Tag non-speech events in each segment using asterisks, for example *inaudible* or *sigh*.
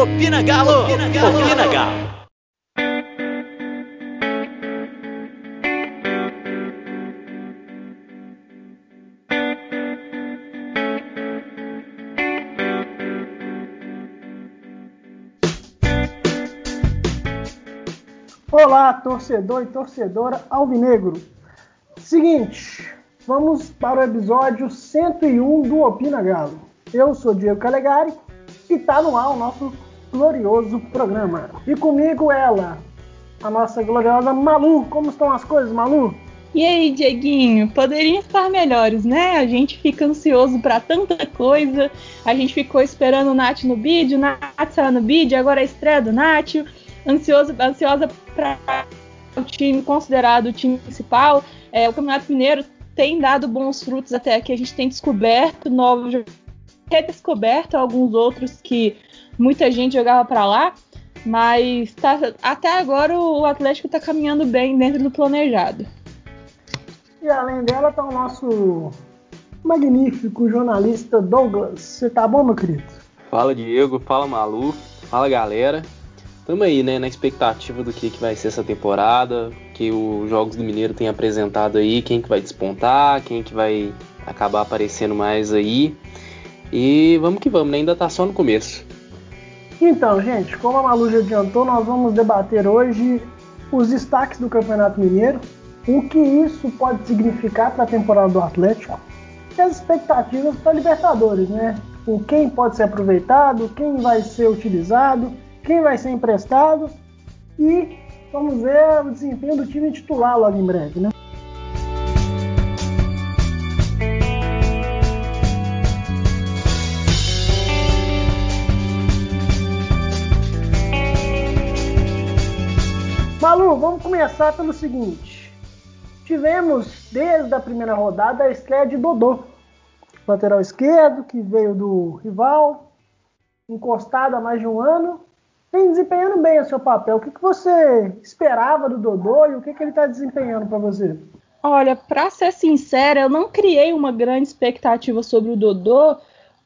Opina Galo! Opina Galo! Opina Galo! Olá, torcedor e torcedora alvinegro. Seguinte, vamos para o episódio 101 do Opina Galo. Eu sou Diego Calegari e está no ar o nosso glorioso programa. E comigo ela, a nossa gloriosa Malu. Como estão as coisas, Malu? E aí, Dieguinho, poderiam estar melhores, né? A gente fica ansioso para tanta coisa. A gente ficou esperando o Nath no bid, o Nath saiu no bid, agora é a estreia do Nath ansioso, ansiosa para o time considerado o time principal. É, o Campeonato Mineiro tem dado bons frutos até aqui. A gente tem descoberto novos, redescoberto alguns outros que muita gente jogava para lá, mas tá, até agora o Atlético está caminhando bem dentro do planejado. E além dela está o nosso magnífico jornalista Douglas. Você tá bom, meu querido? Fala Diego, fala Malu, fala galera. Tamo aí, né, na expectativa do que, que vai ser essa temporada, que os Jogos do Mineiro tem apresentado aí, quem que vai despontar, quem que vai acabar aparecendo mais aí. E vamos que vamos, né? Ainda tá só no começo. Então, gente, como a Malu já adiantou, nós vamos debater hoje os destaques do Campeonato Mineiro, o que isso pode significar para a temporada do Atlético e as expectativas para a Libertadores, né? O quem pode ser aproveitado, quem vai ser utilizado quem vai ser emprestado e vamos ver o desempenho do time titular logo em breve, né? Malu, vamos começar pelo seguinte. Tivemos desde a primeira rodada a estreia de Dodô, lateral esquerdo, que veio do rival, encostado há mais de um ano, vem desempenhando bem o seu papel. O que, que você esperava do Dodô e o que, que ele está desempenhando para você? Olha, para ser sincera, eu não criei uma grande expectativa sobre o Dodô,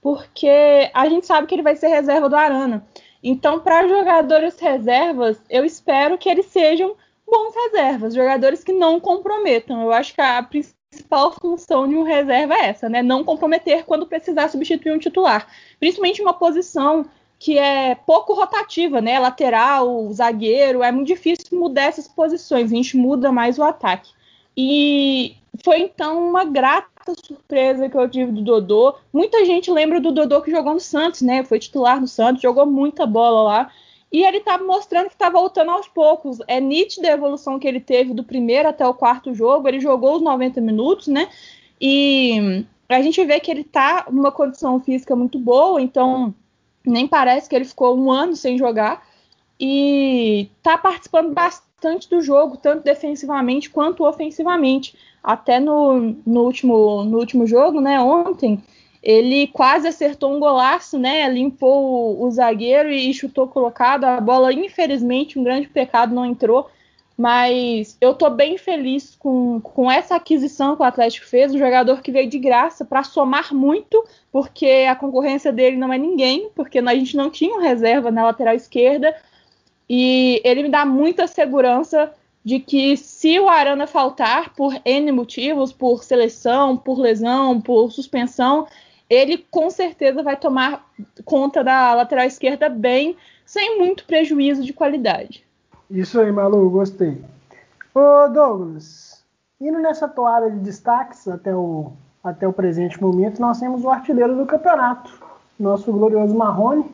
porque a gente sabe que ele vai ser reserva do Arana. Então, para jogadores reservas, eu espero que eles sejam bons reservas, jogadores que não comprometam. Eu acho que a principal função de um reserva é essa, né? Não comprometer quando precisar substituir um titular. Principalmente uma posição que é pouco rotativa, né? Lateral, zagueiro, é muito difícil mudar essas posições, a gente muda mais o ataque. E foi então uma grata surpresa que eu tive do Dodô. Muita gente lembra do Dodô que jogou no Santos, né? Foi titular no Santos, jogou muita bola lá. E ele tá mostrando que tá voltando aos poucos. É nítida a evolução que ele teve do primeiro até o quarto jogo. Ele jogou os 90 minutos, né? E a gente vê que ele tá numa condição física muito boa, então nem parece que ele ficou um ano sem jogar e está participando bastante do jogo, tanto defensivamente quanto ofensivamente. Até no, no, último, no último jogo, né, ontem, ele quase acertou um golaço, né, limpou o, o zagueiro e chutou colocado. A bola, infelizmente, um grande pecado, não entrou. Mas eu tô bem feliz com, com essa aquisição que o Atlético fez, um jogador que veio de graça para somar muito, porque a concorrência dele não é ninguém, porque a gente não tinha um reserva na lateral esquerda. E ele me dá muita segurança de que se o Arana faltar por N motivos, por seleção, por lesão, por suspensão, ele com certeza vai tomar conta da lateral esquerda bem, sem muito prejuízo de qualidade. Isso aí, Malu, gostei. Ô, Douglas, indo nessa toada de destaques até o, até o presente momento, nós temos o artilheiro do campeonato, nosso glorioso Marrone.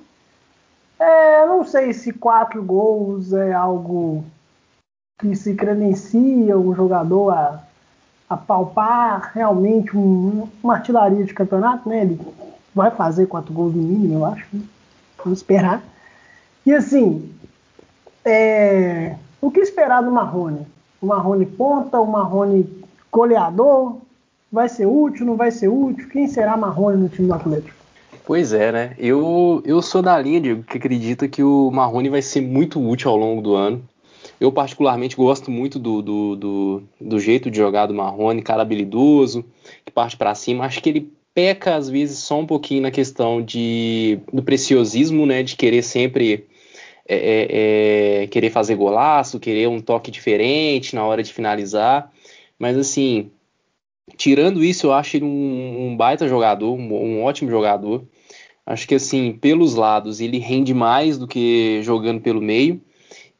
É, não sei se quatro gols é algo que se credencia um jogador a, a palpar realmente um, uma artilharia de campeonato, né? Ele vai fazer quatro gols no mínimo, eu acho. Né? Vamos esperar. E assim, é, o que esperar do Marrone? O Marrone ponta, o Marrone goleador? Vai ser útil, não vai ser útil? Quem será Marrone no time do Atlético? Pois é, né? Eu, eu sou da linha, Diego, que acredita que o Marrone vai ser muito útil ao longo do ano. Eu, particularmente, gosto muito do, do, do, do jeito de jogar do Marrone, cara habilidoso, que parte para cima. Acho que ele peca às vezes só um pouquinho na questão de do preciosismo, né, de querer sempre é, é, é, querer fazer golaço, querer um toque diferente na hora de finalizar, mas assim, tirando isso, eu acho ele um, um baita jogador, um, um ótimo jogador. Acho que assim, pelos lados, ele rende mais do que jogando pelo meio.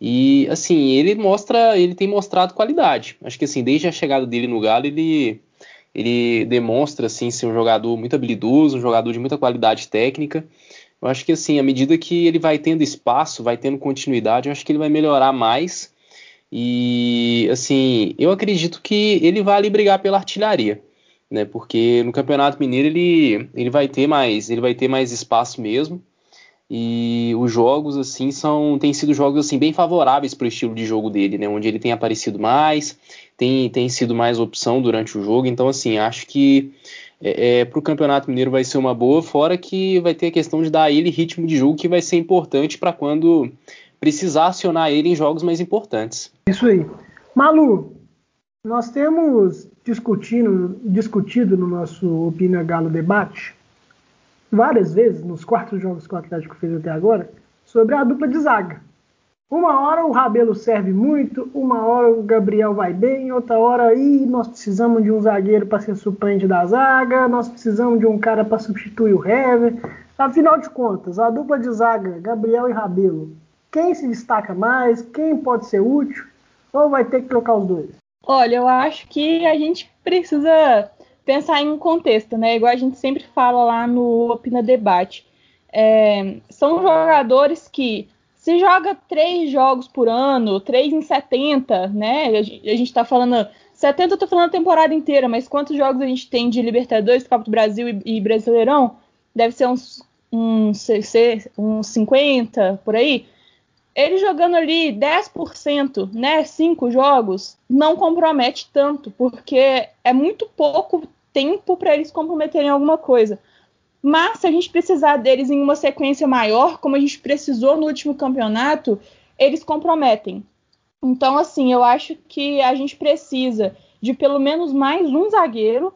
E assim, ele mostra, ele tem mostrado qualidade. Acho que assim, desde a chegada dele no Galo, ele ele demonstra assim ser um jogador muito habilidoso, um jogador de muita qualidade técnica. Eu acho que assim, à medida que ele vai tendo espaço, vai tendo continuidade, eu acho que ele vai melhorar mais. E assim, eu acredito que ele vai ali brigar pela artilharia, né? Porque no Campeonato Mineiro ele, ele vai ter mais, ele vai ter mais espaço mesmo. E os jogos assim são têm sido jogos assim bem favoráveis para o estilo de jogo dele, né? Onde ele tem aparecido mais, tem, tem sido mais opção durante o jogo. Então assim acho que é, é, para o Campeonato Mineiro vai ser uma boa, fora que vai ter a questão de dar a ele ritmo de jogo que vai ser importante para quando precisar acionar ele em jogos mais importantes. Isso aí. Malu, nós temos discutindo, discutido no nosso Opina Galo debate várias vezes, nos quartos jogos que o Atlético fez até agora, sobre a dupla de zaga. Uma hora o Rabelo serve muito, uma hora o Gabriel vai bem, outra hora aí nós precisamos de um zagueiro para ser suplente da zaga, nós precisamos de um cara para substituir o Hever. Afinal de contas, a dupla de zaga, Gabriel e Rabelo, quem se destaca mais, quem pode ser útil, ou vai ter que trocar os dois? Olha, eu acho que a gente precisa pensar em um contexto, né? Igual a gente sempre fala lá no Opina Debate. É, são jogadores que se joga três jogos por ano, três em 70, né? A gente está falando. 70 eu tô falando a temporada inteira, mas quantos jogos a gente tem de Libertadores, Copa do Brasil e, e Brasileirão? Deve ser uns, uns, uns 50 por aí. Ele jogando ali 10%, né? Cinco jogos, não compromete tanto, porque é muito pouco tempo para eles comprometerem alguma coisa. Mas se a gente precisar deles em uma sequência maior, como a gente precisou no último campeonato, eles comprometem. Então, assim, eu acho que a gente precisa de pelo menos mais um zagueiro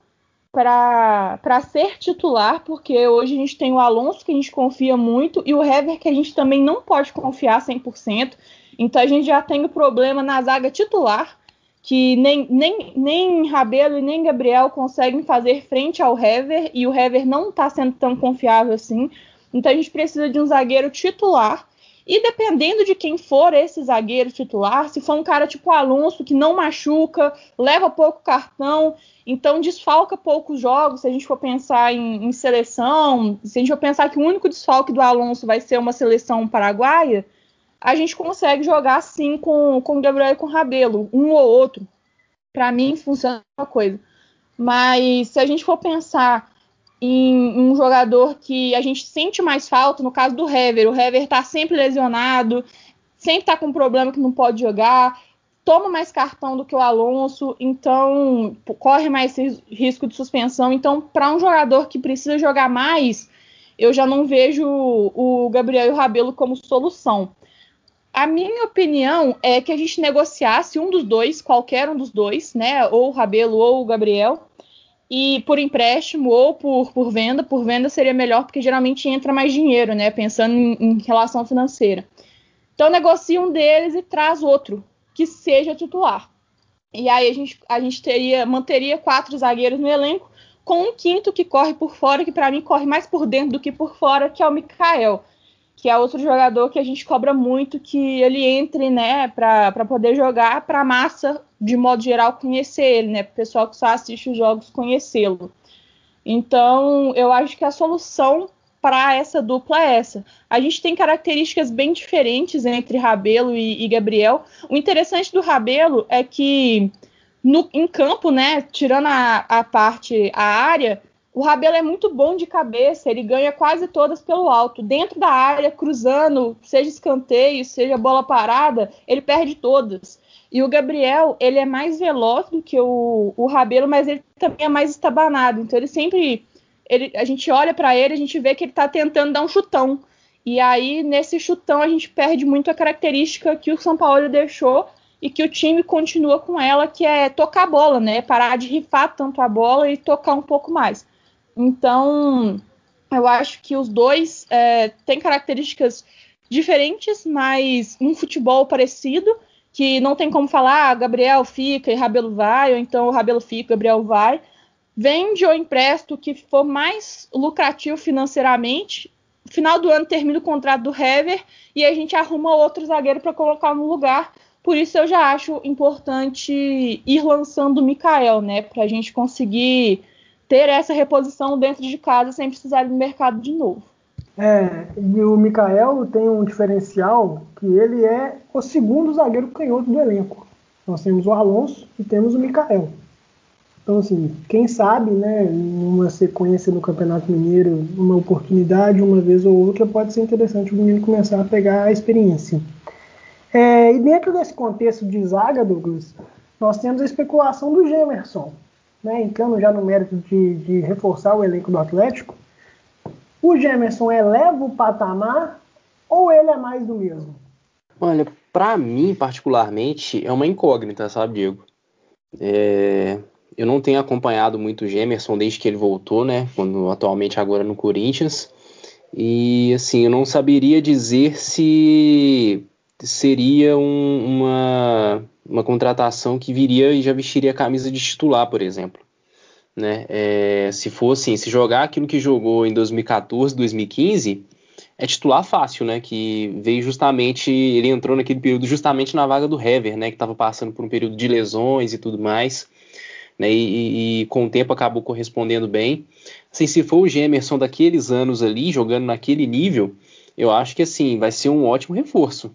para ser titular, porque hoje a gente tem o Alonso, que a gente confia muito, e o Hever, que a gente também não pode confiar 100%. Então, a gente já tem o problema na zaga titular que nem, nem, nem Rabelo e nem Gabriel conseguem fazer frente ao Hever, e o Hever não está sendo tão confiável assim. Então a gente precisa de um zagueiro titular. E dependendo de quem for esse zagueiro titular, se for um cara tipo Alonso, que não machuca, leva pouco cartão, então desfalca poucos jogos, se a gente for pensar em, em seleção, se a gente for pensar que o único desfalque do Alonso vai ser uma seleção paraguaia, a gente consegue jogar assim com, com o Gabriel e com o Rabelo, um ou outro. Para mim funciona uma coisa. Mas se a gente for pensar em um jogador que a gente sente mais falta, no caso do Hever, o Hever tá sempre lesionado, sempre tá com um problema que não pode jogar, toma mais cartão do que o Alonso, então corre mais risco de suspensão. Então, para um jogador que precisa jogar mais, eu já não vejo o Gabriel e o Rabelo como solução. A minha opinião é que a gente negociasse um dos dois, qualquer um dos dois, né? Ou o Rabelo ou o Gabriel, e por empréstimo ou por, por venda. Por venda seria melhor, porque geralmente entra mais dinheiro, né? Pensando em, em relação financeira. Então negocia um deles e traz outro, que seja titular. E aí a gente, a gente teria, manteria quatro zagueiros no elenco, com um quinto que corre por fora, que para mim corre mais por dentro do que por fora, que é o Mikael que é outro jogador que a gente cobra muito que ele entre, né, para poder jogar, para a massa, de modo geral, conhecer ele, né, para o pessoal que só assiste os jogos conhecê-lo. Então, eu acho que a solução para essa dupla é essa. A gente tem características bem diferentes entre Rabelo e, e Gabriel. O interessante do Rabelo é que no, em campo, né, tirando a, a parte, a área, o Rabelo é muito bom de cabeça, ele ganha quase todas pelo alto. Dentro da área, cruzando, seja escanteio, seja bola parada, ele perde todas. E o Gabriel, ele é mais veloz do que o, o Rabelo, mas ele também é mais estabanado. Então ele sempre. Ele, a gente olha para ele, a gente vê que ele está tentando dar um chutão. E aí, nesse chutão, a gente perde muito a característica que o São Paulo deixou e que o time continua com ela, que é tocar a bola, né? Parar de rifar tanto a bola e tocar um pouco mais. Então, eu acho que os dois é, têm características diferentes, mas um futebol parecido, que não tem como falar, ah, Gabriel fica e Rabelo vai, ou então o Rabelo fica, Gabriel vai. Vende ou empresta o que for mais lucrativo financeiramente. Final do ano termina o contrato do Hever e a gente arruma outro zagueiro para colocar no lugar. Por isso eu já acho importante ir lançando o Mikael, né? Para a gente conseguir ter essa reposição dentro de casa sem precisar ir no mercado de novo. É, e o Mikael tem um diferencial que ele é o segundo zagueiro canhoto do elenco. Nós temos o Alonso e temos o Mikael. Então, assim, quem sabe, né, numa sequência no Campeonato Mineiro, uma oportunidade, uma vez ou outra, pode ser interessante o menino começar a pegar a experiência. É, e dentro desse contexto de zaga, Douglas, nós temos a especulação do Gemerson. Né, entrando já no mérito de, de reforçar o elenco do Atlético, o Gemerson eleva o patamar ou ele é mais do mesmo? Olha, para mim, particularmente, é uma incógnita, sabe, Diego? É, eu não tenho acompanhado muito o Gemerson desde que ele voltou, né? Quando atualmente agora no Corinthians. E assim, eu não saberia dizer se seria um, uma, uma contratação que viria e já vestiria a camisa de titular, por exemplo. Né? É, se fosse assim, se jogar aquilo que jogou em 2014, 2015, é titular fácil, né? Que veio justamente, ele entrou naquele período justamente na vaga do Hever, né? Que estava passando por um período de lesões e tudo mais, né? E, e, e, com o tempo acabou correspondendo bem. Assim, se for o Gemerson daqueles anos ali, jogando naquele nível, eu acho que assim, vai ser um ótimo reforço.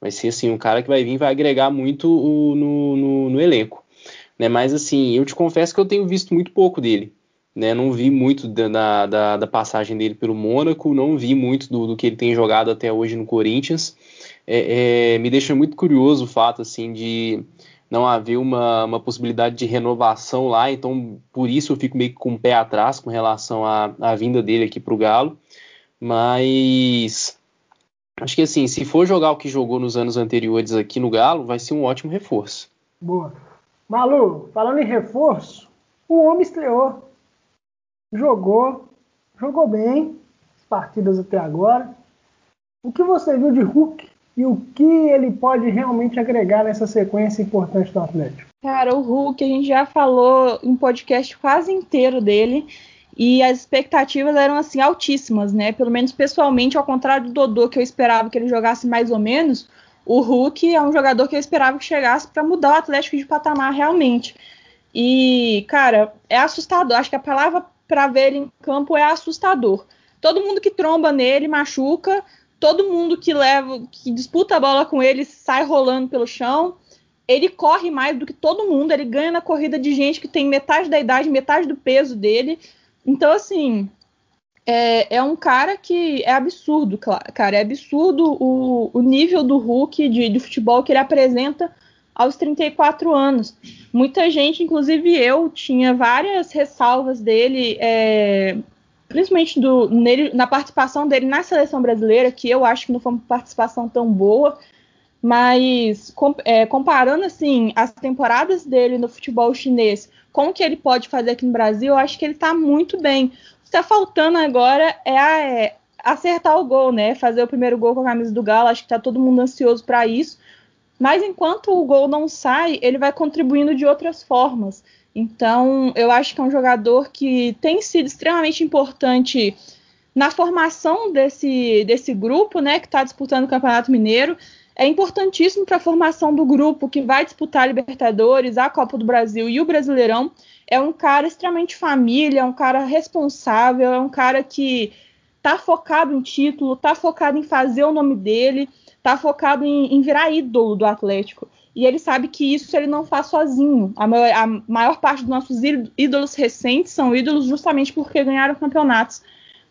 Vai ser assim, um cara que vai vir e vai agregar muito o, no, no, no elenco. Né? Mas assim, eu te confesso que eu tenho visto muito pouco dele. Né? Não vi muito da, da, da passagem dele pelo Mônaco, não vi muito do, do, que ele tem jogado até hoje no Corinthians. É, é, me deixa muito curioso o fato assim de não haver uma, uma possibilidade de renovação lá, então por isso eu fico meio que com o pé atrás com relação à, à vinda dele aqui para o Galo. Mas acho que assim, se for jogar o que jogou nos anos anteriores aqui no Galo, vai ser um ótimo reforço. Boa. Malu, falando em reforço, o homem estreou. Jogou, jogou bem as partidas até agora. O que você viu de Hulk e o que ele pode realmente agregar nessa sequência importante do Atlético? Cara, o Hulk, a gente já falou um podcast quase inteiro dele e as expectativas eram assim altíssimas, né? Pelo menos pessoalmente, ao contrário do Dodô, que eu esperava que ele jogasse mais ou menos, o Hulk é um jogador que eu esperava que chegasse para mudar o Atlético de patamar realmente. E, cara, é assustador. Acho que a palavra para ver ele em campo é assustador. Todo mundo que tromba nele machuca, todo mundo que leva, que disputa a bola com ele sai rolando pelo chão. Ele corre mais do que todo mundo, ele ganha na corrida de gente que tem metade da idade, metade do peso dele. Então, assim, é, é um cara que é absurdo, cara. É absurdo o, o nível do Hulk de, de futebol que ele apresenta aos 34 anos. Muita gente, inclusive eu, tinha várias ressalvas dele, é, principalmente do, nele, na participação dele na seleção brasileira, que eu acho que não foi uma participação tão boa. Mas com, é, comparando assim as temporadas dele no futebol chinês com o que ele pode fazer aqui no Brasil, eu acho que ele está muito bem está faltando agora é, a, é, acertar o gol, né? Fazer o primeiro gol com a camisa do Galo. Acho que está todo mundo ansioso para isso. Mas enquanto o gol não sai, ele vai contribuindo de outras formas. Então, eu acho que é um jogador que tem sido extremamente importante na formação desse, desse grupo, né, que está disputando o Campeonato Mineiro. É importantíssimo para a formação do grupo que vai disputar a Libertadores, a Copa do Brasil e o Brasileirão é um cara extremamente família, é um cara responsável, é um cara que tá focado em título, tá focado em fazer o nome dele, tá focado em, em virar ídolo do Atlético. E ele sabe que isso ele não faz sozinho. A maior, a maior parte dos nossos ídolos recentes são ídolos justamente porque ganharam campeonatos.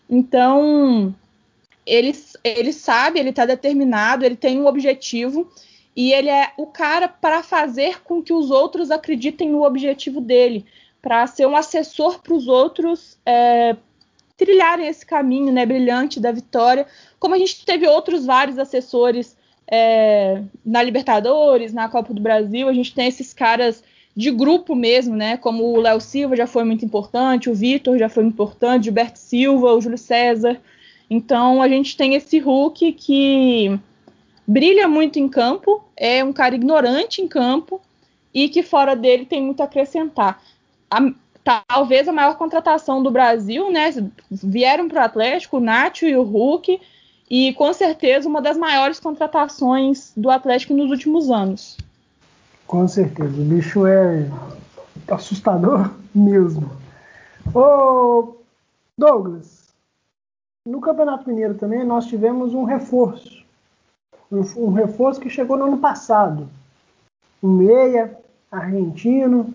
Então, ele, ele sabe, ele está determinado, ele tem um objetivo e ele é o cara para fazer com que os outros acreditem no objetivo dele para ser um assessor para os outros é, trilharem esse caminho né, brilhante da vitória, como a gente teve outros vários assessores é, na Libertadores, na Copa do Brasil, a gente tem esses caras de grupo mesmo, né? Como o Léo Silva já foi muito importante, o Vitor já foi importante, o Gilberto Silva, o Júlio César. Então a gente tem esse Hulk que brilha muito em campo, é um cara ignorante em campo e que fora dele tem muito a acrescentar. A, talvez a maior contratação do Brasil, né? Vieram para o Atlético o Nacho e o Hulk, e com certeza uma das maiores contratações do Atlético nos últimos anos. Com certeza, o bicho é assustador *laughs* mesmo. Ô Douglas, no Campeonato Mineiro também nós tivemos um reforço. Um, reforço que chegou no ano passado. Um meia argentino,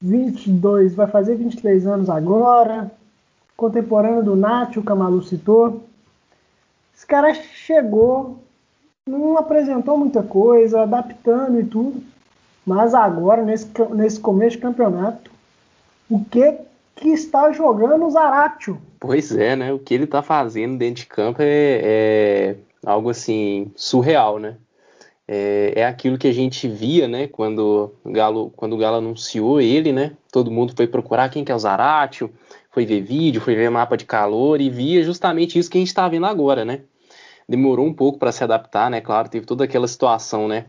22, vai fazer 23 anos agora, contemporâneo do Nath, o Camalu citou. Esse cara chegou, não apresentou muita coisa, adaptando e tudo, mas agora, nesse, nesse começo de campeonato, o que que está jogando o Zaratio? Pois é, né? O que ele está fazendo dentro de campo é, é algo assim surreal, né? é, é aquilo que a gente via, né, quando o Galo, quando o Galo anunciou ele, né, todo mundo foi procurar quem que é o Zaratio, foi ver vídeo, foi ver mapa de calor e via justamente isso que a gente está vendo agora, né. Demorou um pouco para se adaptar, né, claro, teve toda aquela situação, né,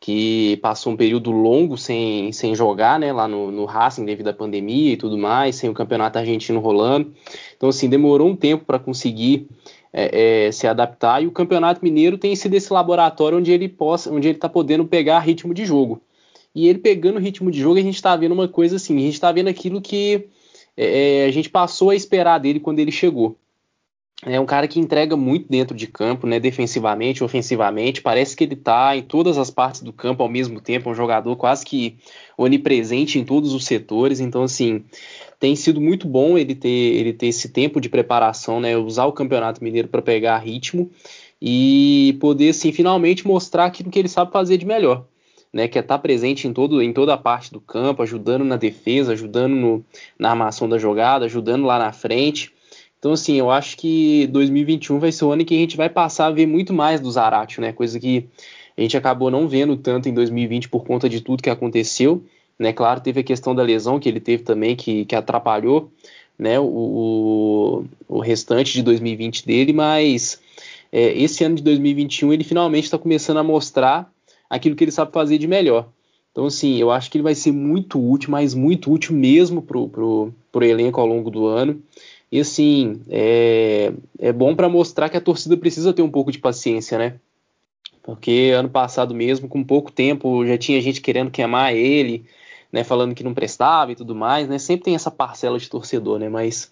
que passou um período longo sem, sem jogar, né, lá no, no Racing devido à pandemia e tudo mais, sem o campeonato argentino rolando. Então, assim, demorou um tempo para conseguir é, é, se adaptar e o Campeonato Mineiro tem sido esse laboratório onde ele possa, onde ele está podendo pegar ritmo de jogo. E ele pegando ritmo de jogo, a gente está vendo uma coisa assim, a gente está vendo aquilo que é, é, a gente passou a esperar dele quando ele chegou. É um cara que entrega muito dentro de campo, né, defensivamente, ofensivamente. Parece que ele está em todas as partes do campo ao mesmo tempo. É um jogador quase que onipresente em todos os setores. Então, assim, tem sido muito bom ele ter, ele ter esse tempo de preparação, né? Usar o Campeonato Mineiro para pegar ritmo e poder, assim, finalmente mostrar aquilo que ele sabe fazer de melhor. Né, que é estar tá presente em, todo, em toda a parte do campo, ajudando na defesa, ajudando no, na armação da jogada, ajudando lá na frente. Então, assim, eu acho que 2021 vai ser o ano em que a gente vai passar a ver muito mais do Zaratio, né? Coisa que a gente acabou não vendo tanto em 2020 por conta de tudo que aconteceu. Né? Claro, teve a questão da lesão que ele teve também, que, que atrapalhou né, o, o restante de 2020 dele, mas é, esse ano de 2021 ele finalmente está começando a mostrar aquilo que ele sabe fazer de melhor. Então, assim, eu acho que ele vai ser muito útil, mas muito útil mesmo pro, pro, pro elenco ao longo do ano. E, assim, é, é bom para mostrar que a torcida precisa ter um pouco de paciência, né? Porque ano passado mesmo, com pouco tempo, já tinha gente querendo queimar ele, né, falando que não prestava e tudo mais, né? Sempre tem essa parcela de torcedor, né? Mas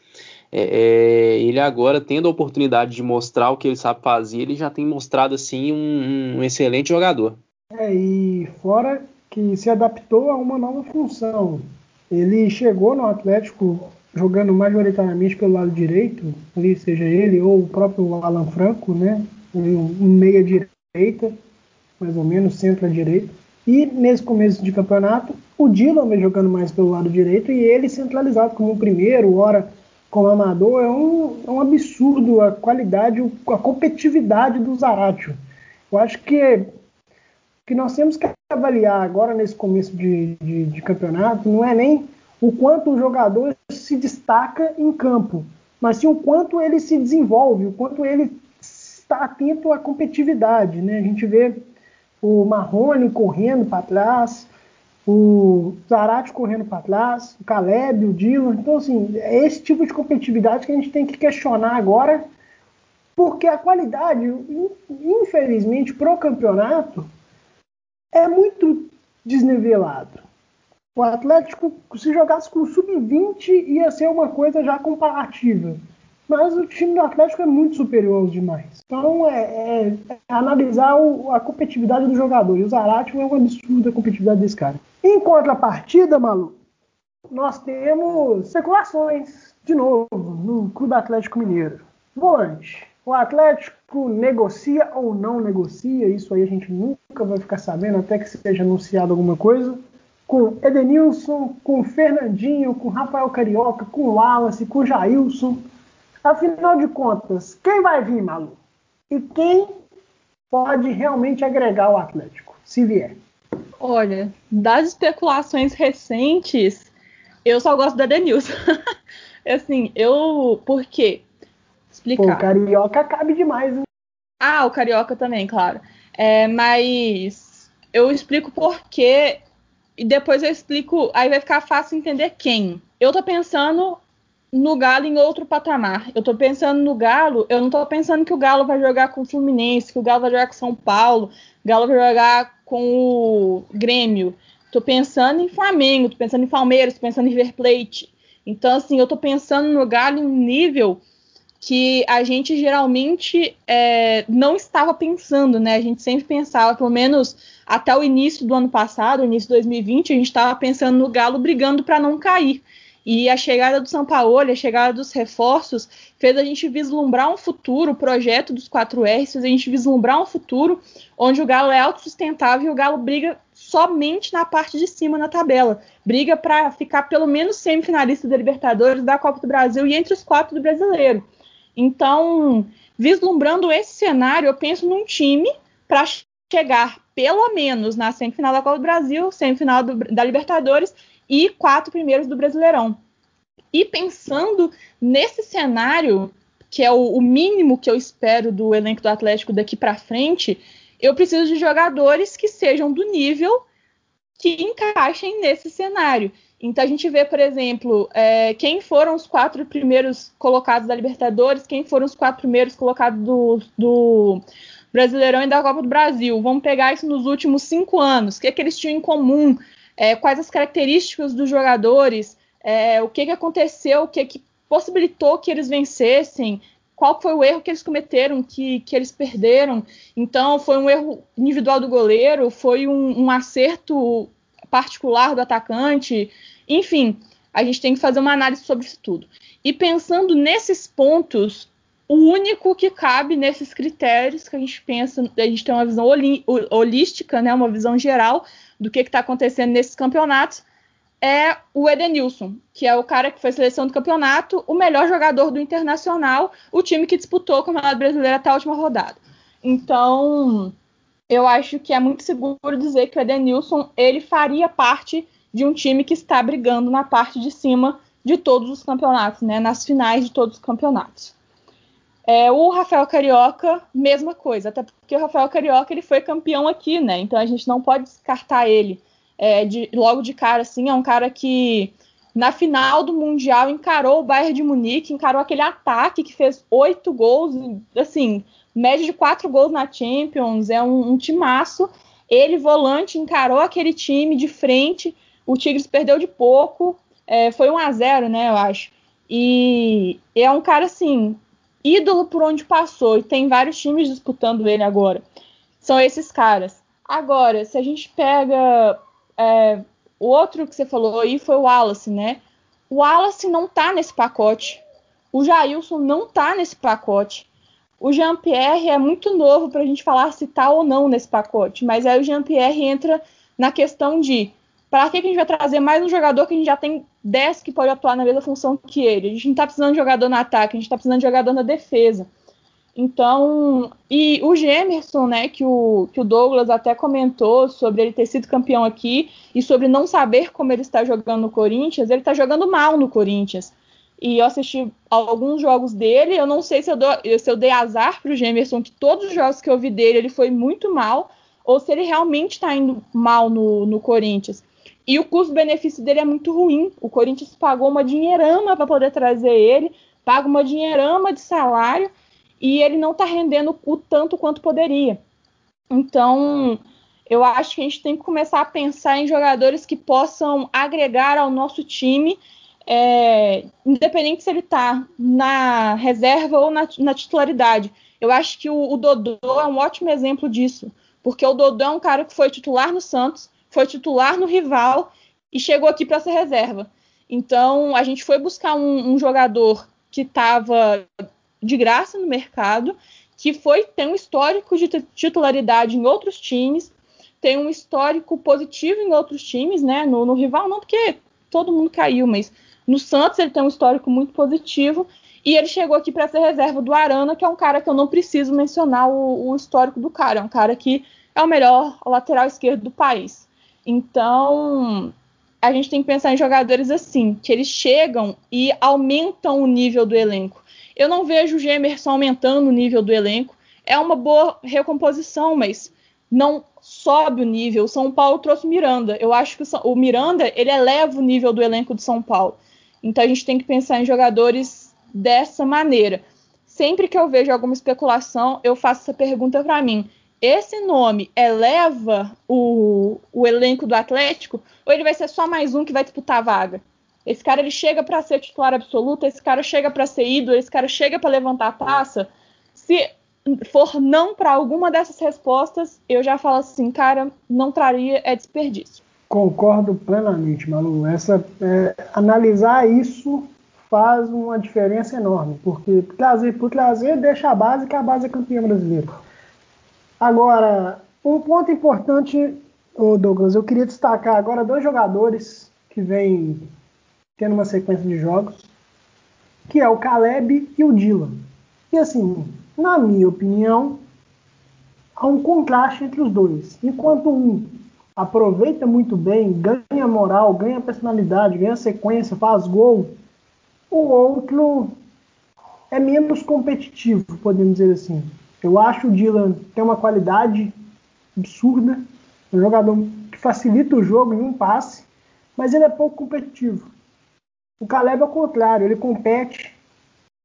é, é, ele agora tendo a oportunidade de mostrar o que ele sabe fazer, ele já tem mostrado assim um, um excelente jogador. É, e fora que se adaptou a uma nova função. Ele chegou no Atlético jogando majoritariamente pelo lado direito, ali seja ele ou o próprio Alan Franco, né? Um meia direita, mais ou menos centro-direita. E nesse começo de campeonato, o Dylan vem jogando mais pelo lado direito e ele centralizado como primeiro, ora como amador. É um, é um absurdo a qualidade, a competitividade do Zaratio. Eu acho que que nós temos que avaliar agora nesse começo de, de, de campeonato não é nem o quanto o jogador se destaca em campo, mas sim o quanto ele se desenvolve, o quanto ele está atento à competitividade. Né? A gente vê o Marrone correndo para trás, o Zarate correndo para trás, o Caleb, o Dylan. Então, assim, é esse tipo de competitividade que a gente tem que questionar agora, porque a qualidade, infelizmente, pro campeonato é muito desnivelado. O Atlético, se jogasse com sub-20, ia ser uma coisa já comparativa mas o time do Atlético é muito superior aos demais. Então é, é, é analisar o, a competitividade do jogador. E o Zarate é um absurdo a competitividade desse cara. Em contrapartida, Malu, nós temos especulações, de novo, no Clube Atlético Mineiro. Volante. O Atlético negocia ou não negocia, isso aí a gente nunca vai ficar sabendo até que seja anunciado alguma coisa. Com Edenilson, com Fernandinho, com Rafael Carioca, com Wallace, com Jailson Afinal de contas, quem vai vir, Malu? E quem pode realmente agregar o Atlético, se vier? Olha, das especulações recentes, eu só gosto da Denilson. *laughs* assim, eu. Por quê? Explicar. Pô, o Carioca cabe demais, hein? Ah, o Carioca também, claro. É, mas eu explico por quê e depois eu explico. Aí vai ficar fácil entender quem. Eu tô pensando no Galo em outro patamar. Eu tô pensando no Galo, eu não tô pensando que o Galo vai jogar com o Fluminense, que o Galo vai jogar com o São Paulo, o Galo vai jogar com o Grêmio. Tô pensando em Flamengo, tô pensando em Palmeiras, tô pensando em River Plate. Então, assim, eu tô pensando no Galo em um nível que a gente geralmente é, não estava pensando, né? A gente sempre pensava, pelo menos até o início do ano passado, início de 2020, a gente estava pensando no Galo brigando para não cair. E a chegada do São Paulo, a chegada dos reforços, fez a gente vislumbrar um futuro, o projeto dos 4Rs fez a gente vislumbrar um futuro onde o Galo é autossustentável e o Galo briga somente na parte de cima na tabela. Briga para ficar pelo menos semifinalista da Libertadores, da Copa do Brasil e entre os quatro do Brasileiro. Então, vislumbrando esse cenário, eu penso num time para chegar pelo menos na semifinal da Copa do Brasil, semifinal do, da Libertadores e quatro primeiros do Brasileirão. E pensando nesse cenário, que é o, o mínimo que eu espero do elenco do Atlético daqui para frente, eu preciso de jogadores que sejam do nível que encaixem nesse cenário. Então a gente vê, por exemplo, é, quem foram os quatro primeiros colocados da Libertadores, quem foram os quatro primeiros colocados do, do Brasileirão e da Copa do Brasil. Vamos pegar isso nos últimos cinco anos. O que, é que eles tinham em comum? É, quais as características dos jogadores? É, o que, que aconteceu? O que, que possibilitou que eles vencessem? Qual foi o erro que eles cometeram, que, que eles perderam? Então, foi um erro individual do goleiro? Foi um, um acerto particular do atacante? Enfim, a gente tem que fazer uma análise sobre isso tudo. E pensando nesses pontos, o único que cabe nesses critérios que a gente pensa, a gente tem uma visão holística, né, uma visão geral do que está acontecendo nesses campeonatos, é o Edenilson, que é o cara que foi seleção do campeonato, o melhor jogador do Internacional, o time que disputou o Campeonato Brasileiro até a última rodada. Então, eu acho que é muito seguro dizer que o Edenilson ele faria parte de um time que está brigando na parte de cima de todos os campeonatos, né, nas finais de todos os campeonatos. É, o Rafael Carioca, mesma coisa, até porque o Rafael Carioca ele foi campeão aqui, né? Então a gente não pode descartar ele é, de, logo de cara, assim. É um cara que na final do Mundial encarou o Bayern de Munique, encarou aquele ataque que fez oito gols, assim, média de quatro gols na Champions, é um, um timaço. Ele, volante, encarou aquele time de frente. O Tigres perdeu de pouco, é, foi 1 a 0 né, eu acho. E é um cara assim, ídolo por onde passou, e tem vários times disputando ele agora. São esses caras. Agora, se a gente pega é, o outro que você falou aí foi o Wallace, né? O Wallace não tá nesse pacote. O Jailson não tá nesse pacote. O Jean-Pierre é muito novo para a gente falar se tá ou não nesse pacote, mas aí o Jean-Pierre entra na questão de para que, a gente vai trazer mais um jogador que a gente já tem 10 que pode atuar na mesma função que ele? A gente não está precisando de jogador no ataque, a gente está precisando de jogador na defesa. Então, e o Gemerson, né, que o, que o Douglas até comentou sobre ele ter sido campeão aqui e sobre não saber como ele está jogando no Corinthians, ele está jogando mal no Corinthians. E eu assisti alguns jogos dele, eu não sei se eu, dou, se eu dei azar para o Gemerson, que todos os jogos que eu vi dele ele foi muito mal, ou se ele realmente está indo mal no, no Corinthians. E o custo-benefício dele é muito ruim. O Corinthians pagou uma dinheirama para poder trazer ele, paga uma dinheirama de salário e ele não está rendendo o tanto quanto poderia. Então, eu acho que a gente tem que começar a pensar em jogadores que possam agregar ao nosso time, é, independente se ele está na reserva ou na, na, titularidade. Eu acho que o, o Dodô é um ótimo exemplo disso, porque o Dodô é um cara que foi titular no Santos, foi titular no rival e chegou aqui para ser reserva. Então, a gente foi buscar um, um jogador que estava de graça no mercado, que foi tem um histórico de titularidade em outros times, tem um histórico positivo em outros times, né? No, no, rival não, porque todo mundo caiu, mas no Santos ele tem um histórico muito positivo e ele chegou aqui para ser reserva do Arana, que é um cara que eu não preciso mencionar o, o histórico do cara, é um cara que é o melhor lateral esquerdo do país. Então, a gente tem que pensar em jogadores assim, que eles chegam e aumentam o nível do elenco. Eu não vejo o Gemerson aumentando o nível do elenco. É uma boa recomposição, mas não sobe o nível. O São Paulo trouxe Miranda. Eu acho que o Miranda ele eleva o nível do elenco do São Paulo. Então a gente tem que pensar em jogadores dessa maneira. Sempre que eu vejo alguma especulação, eu faço essa pergunta para mim: esse nome eleva o, o elenco do Atlético ou ele vai ser só mais um que vai disputar a vaga? Esse cara ele chega para ser titular absoluto, esse cara chega para ser ídolo, esse cara chega para levantar a taça. Se for não para alguma dessas respostas, eu já falo assim, cara, não traria é desperdício. Concordo plenamente, Malu. Essa é, analisar isso faz uma diferença enorme, porque trazer por trazer deixa a base que a base é campeã brasileira. Agora, um ponto importante, Douglas, eu queria destacar agora dois jogadores que vêm tendo uma sequência de jogos, que é o Caleb e o Dylan. E assim, na minha opinião, há um contraste entre os dois. Enquanto um aproveita muito bem, ganha moral, ganha personalidade, ganha sequência, faz gol, o outro é menos competitivo, podemos dizer assim. Eu acho o Dylan tem uma qualidade absurda, um jogador que facilita o jogo em um passe, mas ele é pouco competitivo. O Caleb é o contrário, ele compete,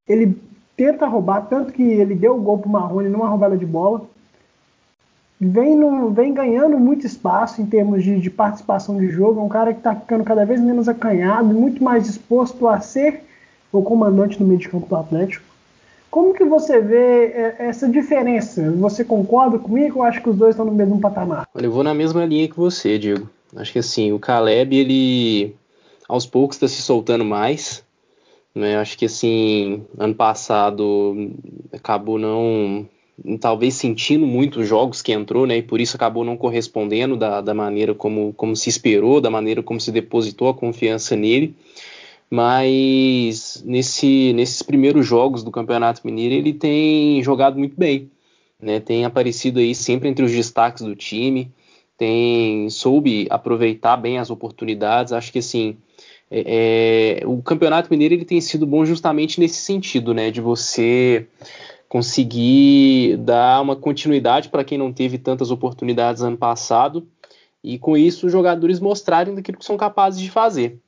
ele tenta roubar, tanto que ele deu o gol pro Marrone numa roubada de bola. Vem, no, vem ganhando muito espaço em termos de, de participação de jogo. É um cara que está ficando cada vez menos acanhado, muito mais disposto a ser o comandante no meio de campo do Atlético. Como que você vê é, essa diferença? Você concorda comigo ou acha que os dois estão no mesmo patamar? Olha, eu vou na mesma linha que você, Diego. Acho que assim, o Caleb, ele aos poucos está se soltando mais. Né? Acho que assim, ano passado acabou não talvez sentindo muito os jogos que entrou, né? E por isso acabou não correspondendo da, da maneira como, como se esperou, da maneira como se depositou a confiança nele. Mas nesse, nesses primeiros jogos do Campeonato Mineiro ele tem jogado muito bem, né? Tem aparecido aí sempre entre os destaques do time, tem soube aproveitar bem as oportunidades. Acho que assim é, é, o Campeonato Mineiro ele tem sido bom justamente nesse sentido, né, de você conseguir dar uma continuidade para quem não teve tantas oportunidades ano passado e com isso os jogadores mostrarem daquilo que são capazes de fazer.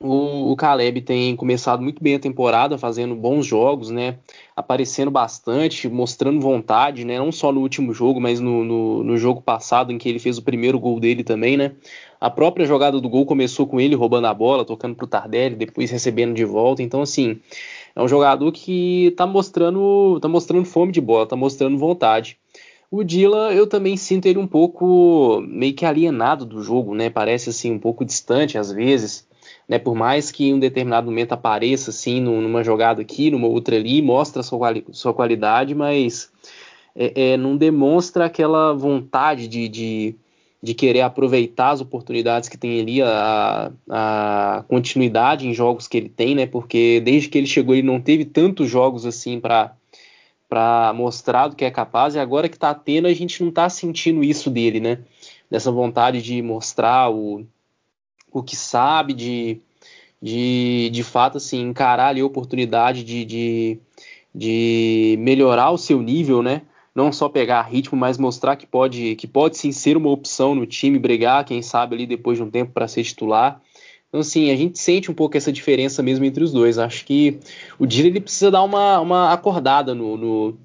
O, o, Caleb tem começado muito bem a temporada, fazendo bons jogos, né? Aparecendo bastante, mostrando vontade, né? Não só no último jogo, mas no, no, no, jogo passado, em que ele fez o primeiro gol dele também, né? A própria jogada do gol começou com ele roubando a bola, tocando pro Tardelli, depois recebendo de volta. Então, assim, é um jogador que tá mostrando, tá mostrando fome de bola, tá mostrando vontade. O Dila, eu também sinto ele um pouco meio que alienado do jogo, né? Parece assim um pouco distante às vezes né? Por mais que em um determinado momento apareça assim numa jogada aqui, numa outra ali, mostra sua, quali sua qualidade, mas é, é, não demonstra aquela vontade de, de, de, querer aproveitar as oportunidades que tem ali, a, a, continuidade em jogos que ele tem, né? Porque desde que ele chegou ele não teve tantos jogos assim para para mostrar do que é capaz e agora que está tendo a gente não está sentindo isso dele, né? Dessa vontade de mostrar o, o que sabe, de, de, de fato assim, encarar ali a oportunidade de, de, de melhorar o seu nível, né? Não só pegar ritmo, mas mostrar que pode, que pode sim ser uma opção no time, brigar, quem sabe ali depois de um tempo para ser titular. Então, assim, a gente sente um pouco essa diferença mesmo entre os dois. Acho que o Dira ele precisa dar uma, uma acordada no, no,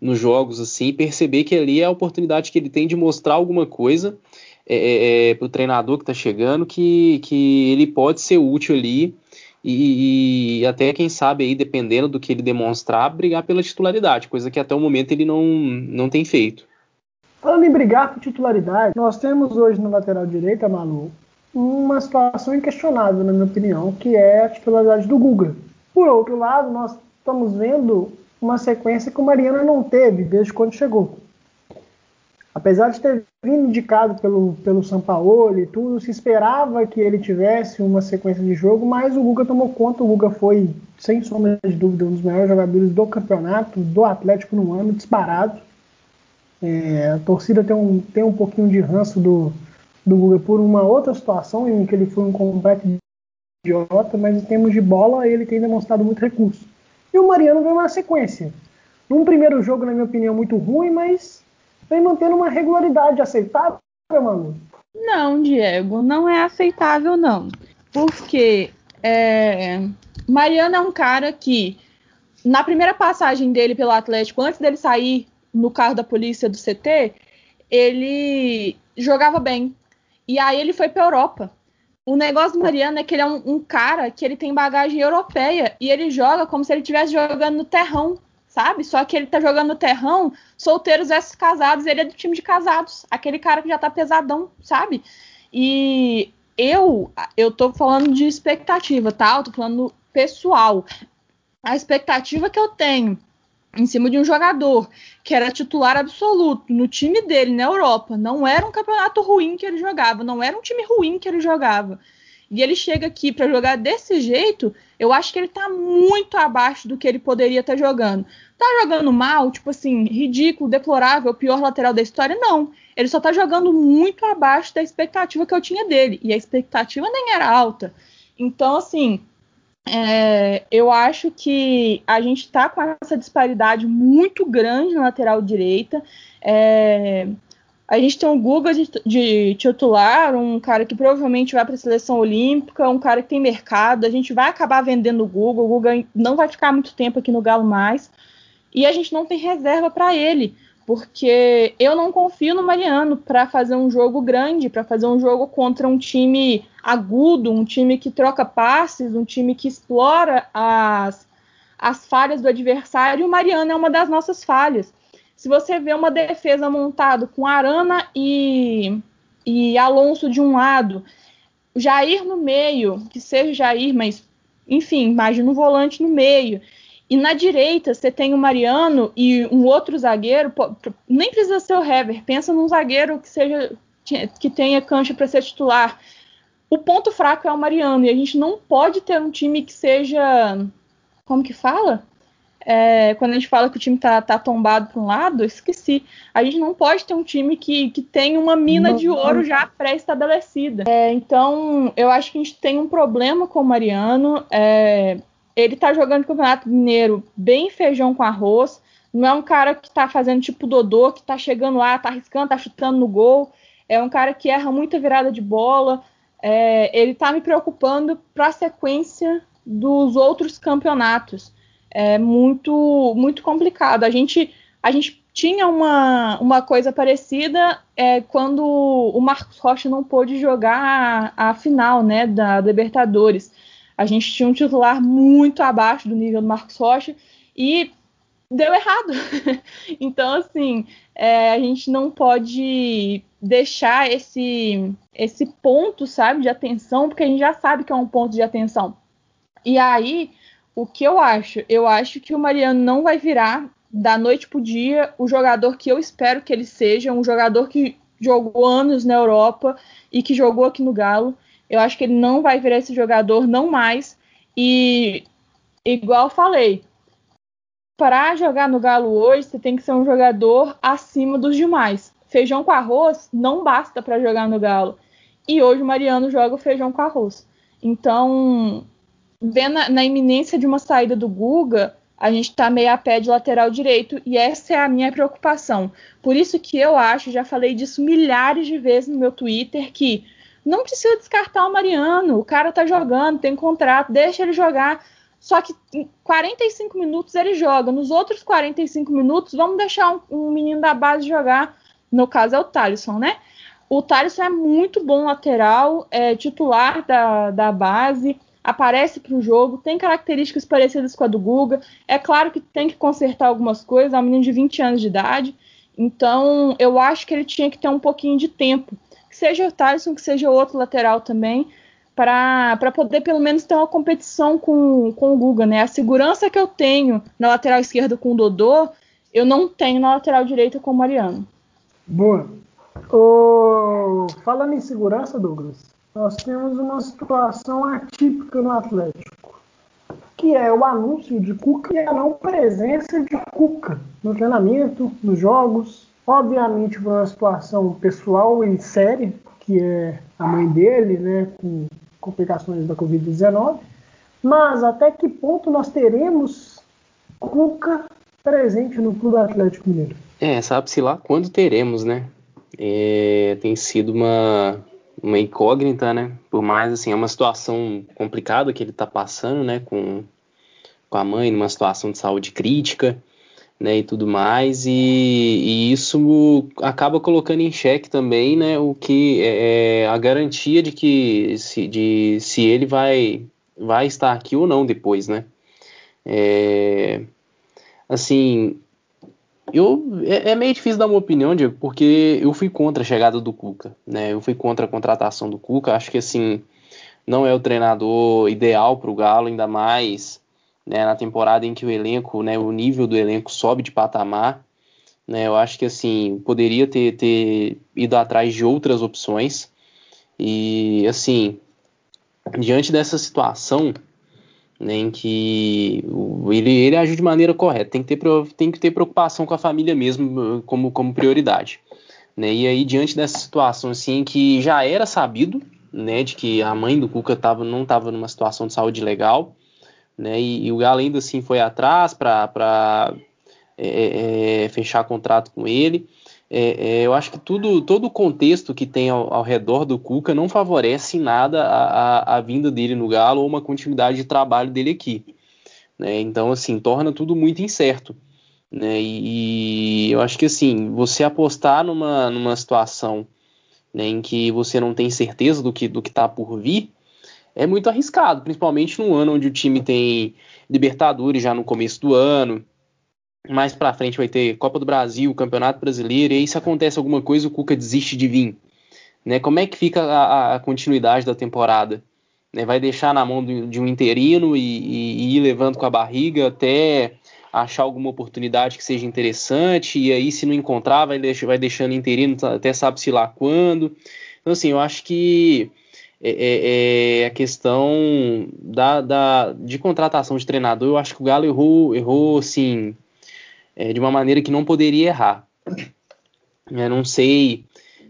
nos jogos, assim, perceber que ali é a oportunidade que ele tem de mostrar alguma coisa é, é, é para o treinador que está chegando que, que ele pode ser útil ali e, e, até quem sabe aí, dependendo do que ele demonstrar, brigar pela titularidade, coisa que até o momento ele não, não tem feito. Falando em brigar por titularidade, nós temos hoje no lateral direito, Malu, uma situação inquestionável, na minha opinião, que é a titularidade do Guga. Por outro lado, nós estamos vendo uma sequência que o Mariano não teve desde quando chegou. Apesar de ter vindo indicado pelo, pelo Sampaoli e tudo, se esperava que ele tivesse uma sequência de jogo, mas o Guga tomou conta. O Guga foi, sem sombra de dúvida, um dos melhores jogadores do campeonato, do Atlético no ano, disparado. É, a torcida tem um, tem um pouquinho de ranço do, do Guga por uma outra situação em que ele foi um completo idiota, mas em termos de bola ele tem demonstrado muito recurso. E o Mariano veio na sequência. Num primeiro jogo, na minha opinião, muito ruim, mas vem mantendo uma regularidade aceitável, mano. Não, Diego, não é aceitável, não. Porque é, Mariano é um cara que, na primeira passagem dele pelo Atlético, antes dele sair no carro da polícia do CT, ele jogava bem. E aí ele foi para Europa. O negócio do Mariano é que ele é um, um, cara que ele tem bagagem europeia e ele joga como se ele estivesse jogando no terrão, sabe? Só que ele tá jogando terrão, solteiros versus casados, ele é do time de casados, aquele cara que já tá pesadão, sabe? E eu, eu tô falando de expectativa, tá? Eu tô falando pessoal. A expectativa que eu tenho em cima de um jogador que era titular absoluto no time dele na Europa. Não era um campeonato ruim que ele jogava, não era um time ruim que ele jogava. E ele chega aqui para jogar desse jeito, eu acho que ele tá muito abaixo do que ele poderia estar tá jogando. Tá jogando mal, tipo assim, ridículo, deplorável, pior lateral da história? Não. Ele só tá jogando muito abaixo da expectativa que eu tinha dele. E a expectativa nem era alta. Então, assim, é, eu acho que a gente está com essa disparidade muito grande na lateral direita. É, a gente tem um Guga de, de, titular, um cara que provavelmente vai para a seleção olímpica, um cara que tem mercado. A gente vai acabar vendendo o Guga. O Guga não vai ficar muito tempo aqui no Galo mais. E a gente não tem reserva para ele porque eu não confio no Mariano para fazer um jogo grande, para fazer um jogo contra um time agudo, um time que troca passes, um time que explora as, as falhas do adversário. E o Mariano é uma das nossas falhas. Se você vê uma defesa montada com Arana e, e Alonso de um lado, Jair no meio, que seja Jair, mas enfim, imagina um volante no meio. E na direita você tem o Mariano e um outro zagueiro, nem precisa ser o Hever, pensa num zagueiro que seja que tenha cancha para ser titular. O ponto fraco é o Mariano e a gente não pode ter um time que seja como que fala? É, quando a gente fala que o time tá, tá tombado para um lado, esqueci. A gente não pode ter um time que, que tem uma mina não, de ouro já pré-estabelecida. É, então, eu acho que a gente tem um problema com o Mariano. É, ele tá jogando Campeonato Mineiro bem feijão com arroz. Não é um cara que tá fazendo tipo Dodô, que tá chegando lá, tá arriscando, tá chutando no gol. É um cara que erra muita virada de bola. É, ele tá me preocupando para a sequência dos outros campeonatos. É muito, muito complicado. A gente, a gente tinha uma, uma coisa parecida é, quando o Marcos Rocha não pôde jogar a, a final né, da Libertadores a gente tinha um titular muito abaixo do nível do Marcos Rocha e deu errado. *laughs* então, assim, é, a gente não pode deixar esse, esse ponto, sabe, de atenção, porque a gente já sabe que é um ponto de atenção. E aí, o que eu acho? Eu acho que o Mariano não vai virar da noite pro dia o jogador que eu espero que ele seja, um jogador que jogou anos na Europa e que jogou aqui no Galo. Eu acho que ele não vai virar esse jogador, não mais. E, igual falei, para jogar no Galo hoje, você tem que ser um jogador acima dos demais. Feijão com arroz não basta para jogar no Galo. E hoje o Mariano joga o feijão com arroz. Então, vendo na, na iminência de uma saída do Guga, a gente está meio a pé de lateral direito e essa é a minha preocupação. Por isso que eu acho, já falei disso milhares de vezes no meu Twitter, que não precisa descartar o Mariano. O cara tá jogando, tem contrato, deixa ele jogar. Só que em 45 minutos ele joga. Nos outros 45 minutos, vamos deixar um, um menino da base jogar. No caso é o Thalisson, né? O Thalisson é muito bom lateral, é titular da, da base, aparece para o jogo, tem características parecidas com a do Guga. É claro que tem que consertar algumas coisas, é um menino de 20 anos de idade. Então, eu acho que ele tinha que ter um pouquinho de tempo que seja o Tyson, que seja outro lateral também, para poder pelo menos ter uma competição com, com o Guga, né? A segurança que eu tenho na lateral esquerda com o Dodô, eu não tenho na lateral direita com o Mariano. Boa. Oh, falando em segurança, Douglas, nós temos uma situação atípica no Atlético, que é o anúncio de Cuca e a não presença de Cuca no treinamento, nos jogos, obviamente por uma situação pessoal e séria, que é a mãe dele, né, com complicações da Covid-19. Mas até que ponto nós teremos Cuca presente no Clube Atlético Mineiro? É, sabe-se lá quando teremos, né? É, tem sido uma, uma incógnita, né? Por mais assim, é uma situação complicada que ele está passando, né? Com, com a mãe, numa situação de saúde crítica, né? E tudo mais, e, e isso acaba colocando em xeque também, né? O que é, é a garantia de que se, de, se ele vai vai estar aqui ou não depois, né? É, assim, eu é, é, meio difícil dar uma opinião, Diego, porque eu fui contra a chegada do Cuca, né? Eu fui contra a contratação do Cuca. Acho que assim não é o treinador ideal para o Galo, ainda mais né, na temporada em que o elenco, né, o nível do elenco sobe de patamar. Né? Eu acho que assim poderia ter, ter ido atrás de outras opções. E assim, diante dessa situação, né, em que ele, ele age de maneira correta, tem que, ter, tem que ter preocupação com a família mesmo como, como prioridade. Né, e aí, diante dessa situação, assim, que já era sabido, né, de que a mãe do Cuca tava, não estava numa situação de saúde legal, né, e, e o Galo ainda assim foi atrás para é, é, é, fechar contrato com ele, é, é, eu acho que tudo, todo o contexto que tem ao, ao, redor do Cuca não favorece em nada a, a, a, vinda dele no Galo ou uma continuidade de trabalho dele aqui. Né? Então, assim, torna tudo muito incerto. Né? E, e, eu acho que, assim, você apostar numa, numa situação né, em que você não tem certeza do que do está por vir é muito arriscado, principalmente num ano onde o time tem Libertadores já no começo do ano, mais para frente vai ter Copa do Brasil, Campeonato Brasileiro, e aí se acontece alguma coisa, o Cuca desiste de vir. Né? Como é que fica a, a continuidade da temporada? Né? Vai deixar na mão de, de um interino e, e, e, ir levando com a barriga até achar alguma oportunidade que seja interessante, e aí se não encontrar, vai, deixar, vai deixando interino até sabe-se lá quando. Então, assim, eu acho que é, é, é a questão da, da, de contratação de treinador, eu acho que o Galo errou, errou assim, é, de uma maneira que não poderia errar. Eu não sei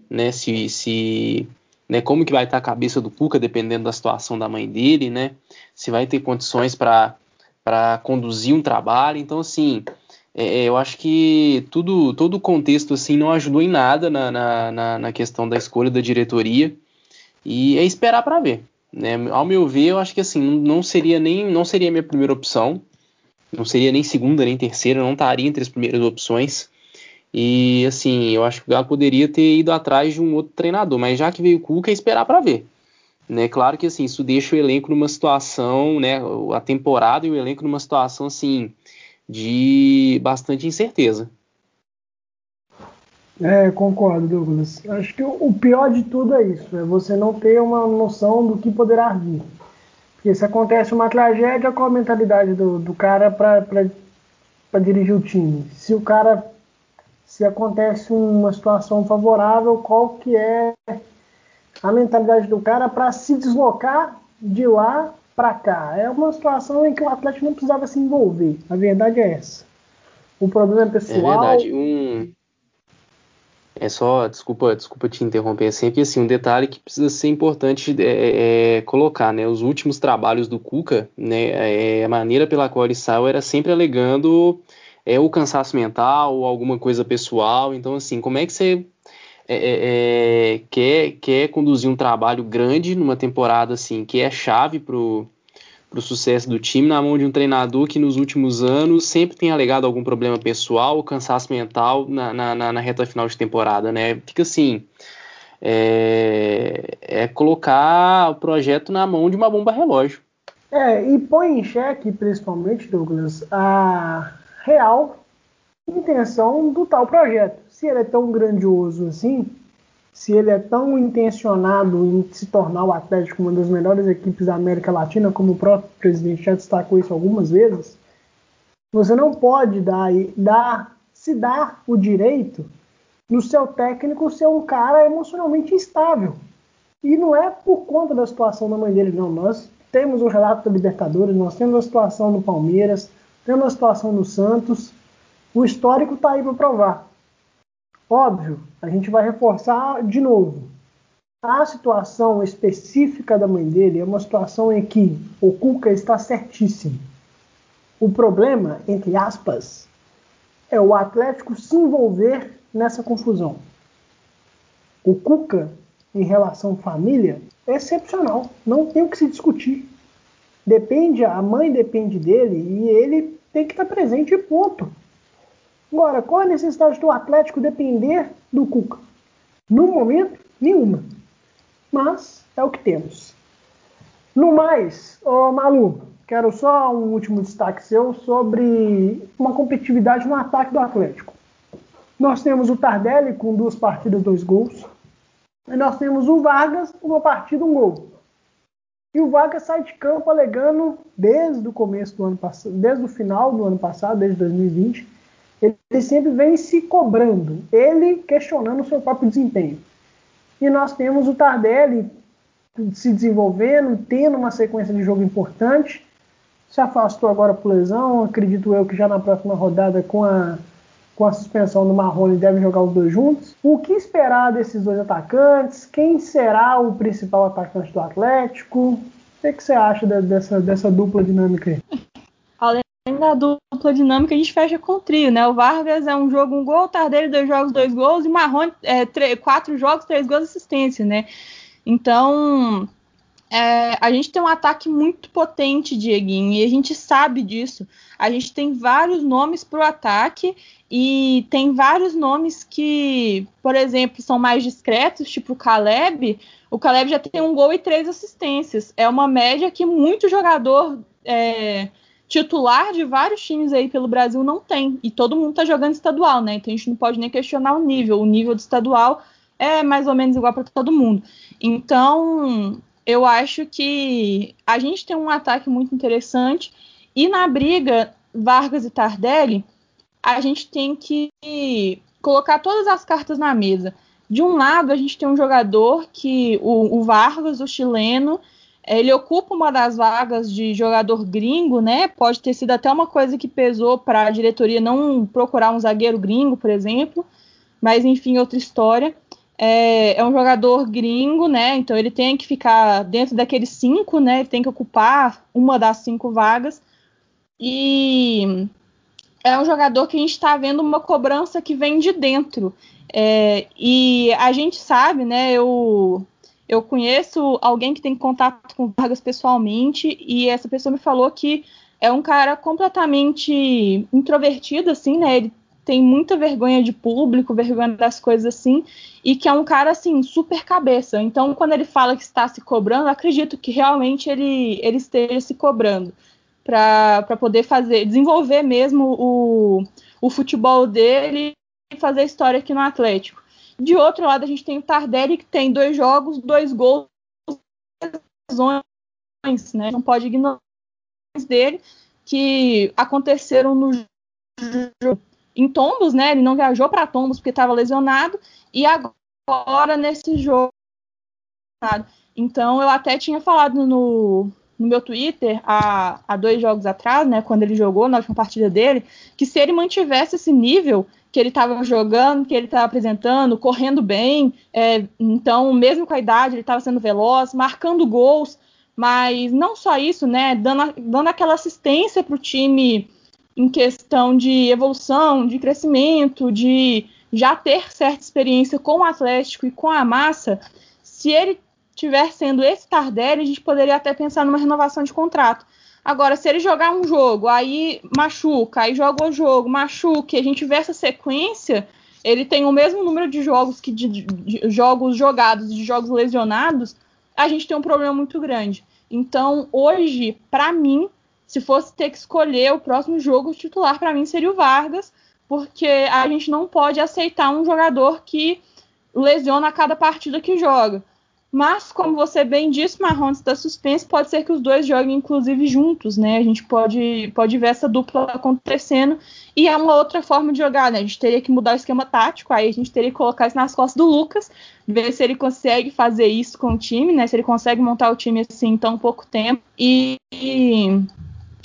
né, se, se né, como que vai estar a cabeça do Cuca, dependendo da situação da mãe dele, né? Se vai ter condições para conduzir um trabalho. Então, assim, é, é, eu acho que tudo, todo o contexto assim não ajudou em nada na, na, na questão da escolha da diretoria. E é esperar para ver. Né? Ao meu ver, eu acho que assim, não seria nem não seria a minha primeira opção não seria nem segunda nem terceira, não estaria entre as primeiras opções. E assim, eu acho que o Galo poderia ter ido atrás de um outro treinador, mas já que veio o Cuca, é esperar para ver. Né, claro que assim, isso deixa o elenco numa situação, né, a temporada e o elenco numa situação assim de bastante incerteza. É, concordo, Douglas. Acho que o pior de tudo é isso, é você não ter uma noção do que poderá vir. Porque se acontece uma tragédia, qual a mentalidade do, do cara para dirigir o time? Se o cara. Se acontece uma situação favorável, qual que é a mentalidade do cara para se deslocar de lá para cá? É uma situação em que o Atlético não precisava se envolver. A verdade é essa. O problema é pessoal. É verdade. Um, é só, desculpa, desculpa te interromper, é sempre assim, um detalhe que precisa ser importante é, é, é, colocar, né, os últimos trabalhos do Cuca, né, é, a maneira pela qual ele saiu era sempre alegando é, o cansaço mental ou alguma coisa pessoal, então assim, como é que você é, quer, quer conduzir um trabalho grande numa temporada assim, que é chave pro para o sucesso do time na mão de um treinador que nos últimos anos sempre tem alegado algum problema pessoal cansaço mental na, na, na, reta final de temporada, né? Fica assim, é, é, colocar o projeto na mão de uma bomba relógio. É, e põe em xeque, principalmente, Douglas, a real intenção do tal projeto. Se ele é tão grandioso assim, se ele é tão intencionado em se tornar o Atlético uma das melhores equipes da América Latina, como o próprio presidente já destacou isso algumas vezes, você não pode dar, dar se dar o direito no seu técnico ser um cara emocionalmente instável. E não é por conta da situação da mãe dele, não. Nós temos o relato da Libertadores, nós temos a situação no Palmeiras, temos a situação no Santos. O histórico está aí para provar. Óbvio, a gente vai reforçar de novo. a situação específica da mãe dele é uma situação em que o Cuca está certíssimo. O problema, entre aspas, é o Atlético se envolver nessa confusão. O Cuca, em relação à família, é excepcional. Não tem o que se discutir. Depende, a mãe depende dele e ele tem que estar presente e ponto. Agora, qual a necessidade do Atlético depender do Cuca? No momento, nenhuma. Mas é o que temos. No mais, ô Malu, quero só um último destaque seu sobre uma competitividade no ataque do Atlético. Nós temos o Tardelli com duas partidas, dois gols. E nós temos o Vargas, uma partida, um gol. E o Vargas sai de campo alegando desde o começo do ano passado, desde o final do ano passado, desde 2020, ele sempre vem se cobrando, ele questionando o seu próprio desempenho. E nós temos o Tardelli se desenvolvendo, tendo uma sequência de jogo importante. Se afastou agora por lesão, acredito eu que já na próxima rodada com a com a suspensão do Marrone, deve jogar os dois juntos. O que esperar desses dois atacantes? Quem será o principal atacante do Atlético? O que, que você acha dessa, dessa dupla dinâmica aí? Além da dupla dinâmica, a gente fecha com o trio, né? O Vargas é um jogo, um gol, Tardelli, dois jogos, dois gols, e o Marrone, é, três, quatro jogos, três gols, assistência, né? Então, é, a gente tem um ataque muito potente, Dieguinho, e a gente sabe disso. A gente tem vários nomes para o ataque e tem vários nomes que, por exemplo, são mais discretos, tipo o Caleb. O Caleb já tem um gol e três assistências. É uma média que muito jogador é, titular de vários times aí pelo Brasil não tem. E todo mundo está jogando estadual, né? Então a gente não pode nem questionar o nível. O nível do estadual é mais ou menos igual para todo mundo. Então, eu acho que a gente tem um ataque muito interessante e na briga Vargas e Tardelli, a gente tem que colocar todas as cartas na mesa. De um lado, a gente tem um jogador que o, o Vargas, o chileno, ele ocupa uma das vagas de jogador gringo, né? Pode ter sido até uma coisa que pesou para a diretoria não procurar um zagueiro gringo, por exemplo. Mas enfim, outra história é, é, um jogador gringo, né? Então ele tem que ficar dentro daqueles cinco, né? Ele tem que ocupar uma das cinco vagas. E é um jogador que a gente está vendo uma cobrança que vem de dentro. É, e a gente sabe, né? Eu, eu conheço alguém que tem contato com Vargas pessoalmente, e essa pessoa me falou que é um cara completamente introvertido, assim, né? Ele tem muita vergonha de público, vergonha das coisas assim, e que é um cara assim super cabeça. Então, quando ele fala que está se cobrando, acredito que realmente ele, ele esteja se cobrando para poder fazer, desenvolver mesmo o, o futebol dele e fazer história aqui no Atlético. De outro lado, a gente tem o Tardelli que tem dois jogos, dois gols, né? Não pode ignorar dele que aconteceram no em Tombos, né? Ele não viajou para Tombos porque estava lesionado e agora nesse jogo. Então eu até tinha falado no, no meu Twitter há, há, dois jogos atrás, né? Quando ele jogou na última partida dele, que se ele mantivesse esse nível que ele estava jogando, que ele estava apresentando, correndo bem, é, então mesmo com a idade ele estava sendo veloz, marcando gols, mas não só isso, né? Dando, dando aquela assistência para o time em questão de evolução, de crescimento, de já ter certa experiência com o Atlético e com a massa, se ele tiver sendo esse Tardelli, a gente poderia até pensar numa renovação de contrato. Agora, se ele jogar um jogo, aí machuca, aí joga o jogo, machuca, e a gente vê essa sequência, ele tem o mesmo número de jogos que de, de, de jogos jogados e de jogos lesionados, a gente tem um problema muito grande. Então, hoje, para mim, se fosse ter que escolher o próximo jogo titular, para mim seria o Vargas, porque a gente não pode aceitar um jogador que lesiona a cada partida que joga. Mas, como você bem disse, Marrons está suspenso, pode ser que os dois joguem, inclusive, juntos, né? A gente pode, pode ver essa dupla acontecendo. E é uma outra forma de jogar, né? A gente teria que mudar o esquema tático, aí a gente teria que colocar isso nas costas do Lucas, ver se ele consegue fazer isso com o time, né? Se ele consegue montar o time assim em tão pouco tempo. E,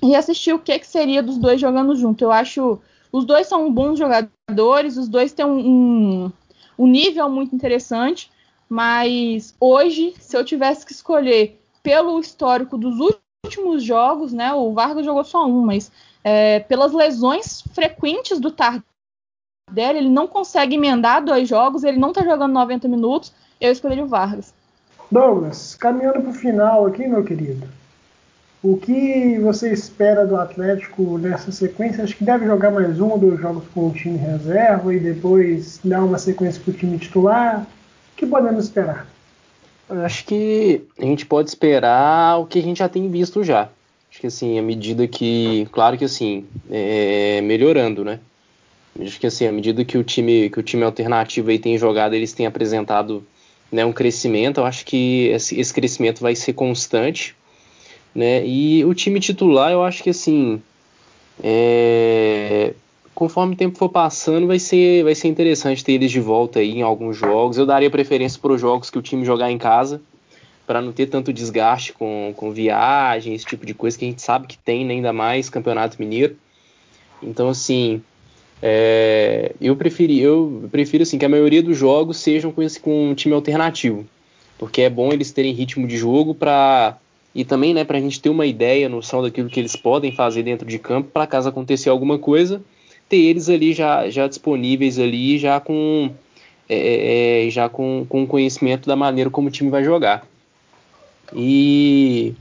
e assistir o que, que seria dos dois jogando junto. Eu acho. Os dois são bons jogadores, os dois têm um, um, um nível muito interessante, Mas hoje, se eu tivesse que escolher pelo histórico dos últimos jogos, né? O Vargas jogou só um, mas é, pelas lesões frequentes do Tardelli, ele não consegue emendar dois jogos, ele não tá jogando 90 minutos, eu escolheria o Vargas. Douglas, caminhando para o final aqui, meu querido. O que você espera do Atlético nessa sequência? Acho que deve jogar mais um ou dois jogos com o time reserva e depois dar uma sequência para o time titular. Que podemos esperar? Acho que a gente pode esperar o que a gente já tem visto já. Acho que assim, à medida que. Claro que assim, é, melhorando, né? Acho que assim, à medida que o time, que o time alternativo aí tem jogado, eles têm apresentado né, um crescimento. Eu acho que esse, esse crescimento vai ser constante. Né? E o time titular, eu acho que assim. É, conforme o tempo for passando, vai ser, vai ser interessante ter eles de volta aí em alguns jogos. Eu daria preferência para os jogos que o time jogar em casa, para não ter tanto desgaste com, com viagem, esse tipo de coisa que a gente sabe que tem, né, ainda mais Campeonato Mineiro. Então, assim, é, eu, preferi, eu prefiro assim, que a maioria dos jogos sejam com, esse, com um time alternativo, porque é bom eles terem ritmo de jogo para e também né, para a gente ter uma ideia, noção daquilo que eles podem fazer dentro de campo, para caso acontecer alguma coisa, ter eles ali já, já disponíveis ali, já com é, é, é, já com, com conhecimento da maneira como o time vai jogar. E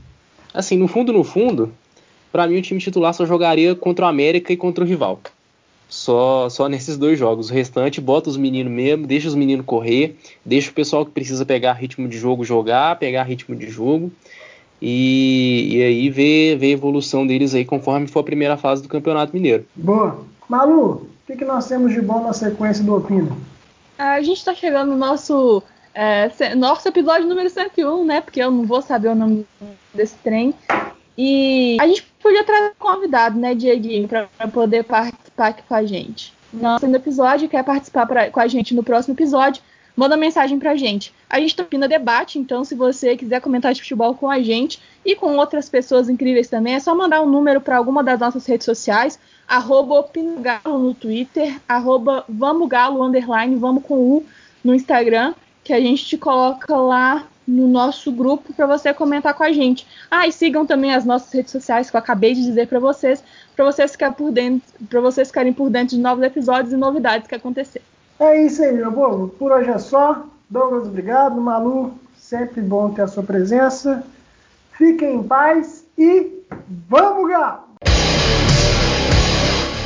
assim, no fundo, no fundo, para mim o time titular só jogaria contra o América e contra o rival. Só, só nesses dois jogos. O restante, bota os meninos mesmo, deixa os meninos correr, deixa o pessoal que precisa pegar ritmo de jogo jogar, pegar ritmo de jogo. E, e aí ver, ver a evolução deles aí conforme for a primeira fase do Campeonato Mineiro. Boa. Malu, o que, que nós temos de bom na sequência do Opina? A gente está chegando no nosso, é, nosso episódio número 101, né? Porque eu não vou saber o nome desse trem. E a gente podia trazer um convidado, né, Dieguinho, para poder participar aqui com a gente. Nosso episódio quer participar pra, com a gente no próximo episódio, manda mensagem pra gente. A gente tá Opina Debate, então se você quiser comentar de futebol com a gente e com outras pessoas incríveis também, é só mandar um número para alguma das nossas redes sociais arroba Opinogalo no Twitter, arroba Vamos Galo, underline, vamos com U no Instagram, que a gente te coloca lá no nosso grupo para você comentar com a gente. Ah, e sigam também as nossas redes sociais que eu acabei de dizer para vocês, para vocês ficarem por dentro, para vocês ficarem por dentro de novos episódios e novidades que acontecer. É isso aí, meu povo. Por hoje é só. Douglas, obrigado. Malu, sempre bom ter a sua presença. Fiquem em paz e vamos, Galo!